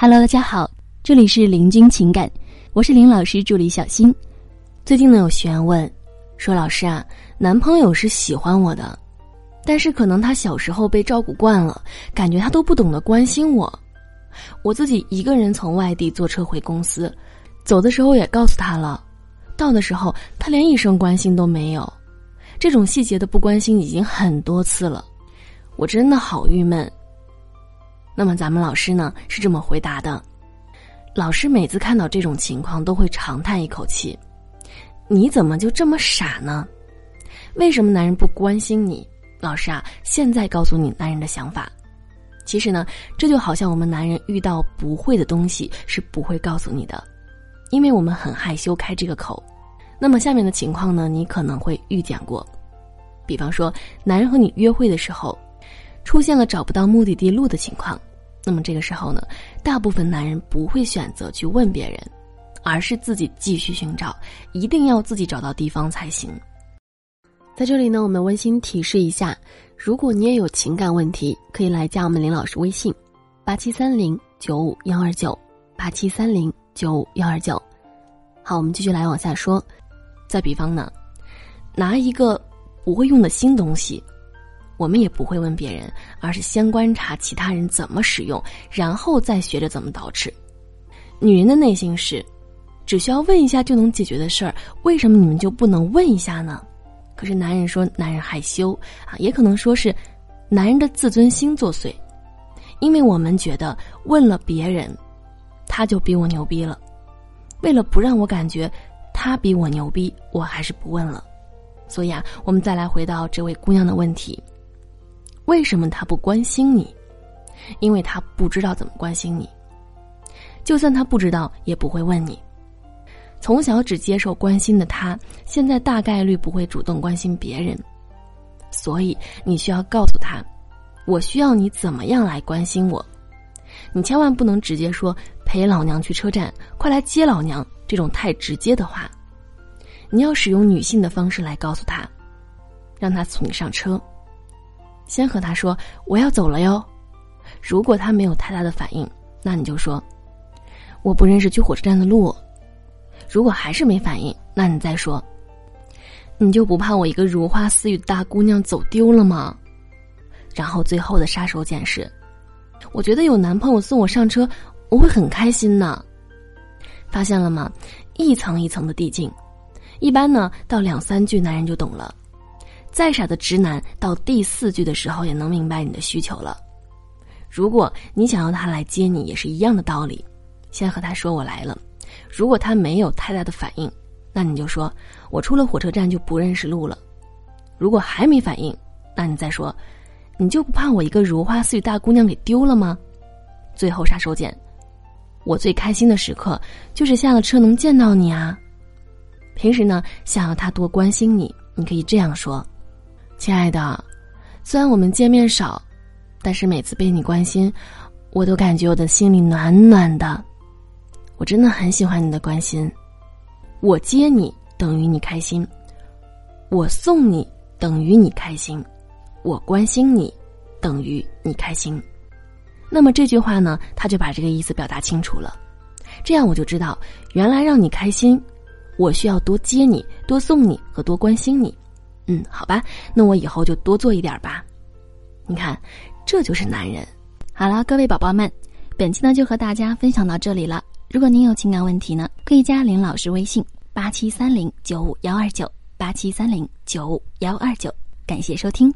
Hello，大家好，这里是林君情感，我是林老师助理小新。最近呢有学员问，说老师啊，男朋友是喜欢我的，但是可能他小时候被照顾惯了，感觉他都不懂得关心我。我自己一个人从外地坐车回公司，走的时候也告诉他了，到的时候他连一声关心都没有，这种细节的不关心已经很多次了，我真的好郁闷。那么咱们老师呢是这么回答的：老师每次看到这种情况都会长叹一口气，你怎么就这么傻呢？为什么男人不关心你？老师啊，现在告诉你男人的想法。其实呢，这就好像我们男人遇到不会的东西是不会告诉你的，因为我们很害羞开这个口。那么下面的情况呢，你可能会遇见过，比方说男人和你约会的时候，出现了找不到目的地路的情况。那么这个时候呢，大部分男人不会选择去问别人，而是自己继续寻找，一定要自己找到地方才行。在这里呢，我们温馨提示一下：如果你也有情感问题，可以来加我们林老师微信：八七三零九五幺二九八七三零九五幺二九。好，我们继续来往下说。再比方呢，拿一个不会用的新东西。我们也不会问别人，而是先观察其他人怎么使用，然后再学着怎么捯饬。女人的内心是，只需要问一下就能解决的事儿，为什么你们就不能问一下呢？可是男人说男人害羞啊，也可能说是男人的自尊心作祟，因为我们觉得问了别人，他就比我牛逼了。为了不让我感觉他比我牛逼，我还是不问了。所以啊，我们再来回到这位姑娘的问题。为什么他不关心你？因为他不知道怎么关心你。就算他不知道，也不会问你。从小只接受关心的他，现在大概率不会主动关心别人。所以你需要告诉他：“我需要你怎么样来关心我。”你千万不能直接说“陪老娘去车站，快来接老娘”这种太直接的话。你要使用女性的方式来告诉他，让他送你上车。先和他说我要走了哟，如果他没有太大的反应，那你就说我不认识去火车站的路。如果还是没反应，那你再说，你就不怕我一个如花似玉的大姑娘走丢了吗？然后最后的杀手锏是，我觉得有男朋友送我上车，我会很开心呢。发现了吗？一层一层的递进，一般呢到两三句，男人就懂了。再傻的直男，到第四句的时候也能明白你的需求了。如果你想要他来接你，也是一样的道理。先和他说我来了，如果他没有太大的反应，那你就说我出了火车站就不认识路了。如果还没反应，那你再说，你就不怕我一个如花似玉大姑娘给丢了吗？最后杀手锏，我最开心的时刻就是下了车能见到你啊。平时呢，想要他多关心你，你可以这样说。亲爱的，虽然我们见面少，但是每次被你关心，我都感觉我的心里暖暖的。我真的很喜欢你的关心。我接你等于你开心，我送你等于你开心，我关心你等于你开心。那么这句话呢，他就把这个意思表达清楚了。这样我就知道，原来让你开心，我需要多接你、多送你和多关心你。嗯，好吧，那我以后就多做一点吧。你看，这就是男人。好了，各位宝宝们，本期呢就和大家分享到这里了。如果您有情感问题呢，可以加林老师微信：八七三零九五幺二九八七三零九五幺二九。感谢收听。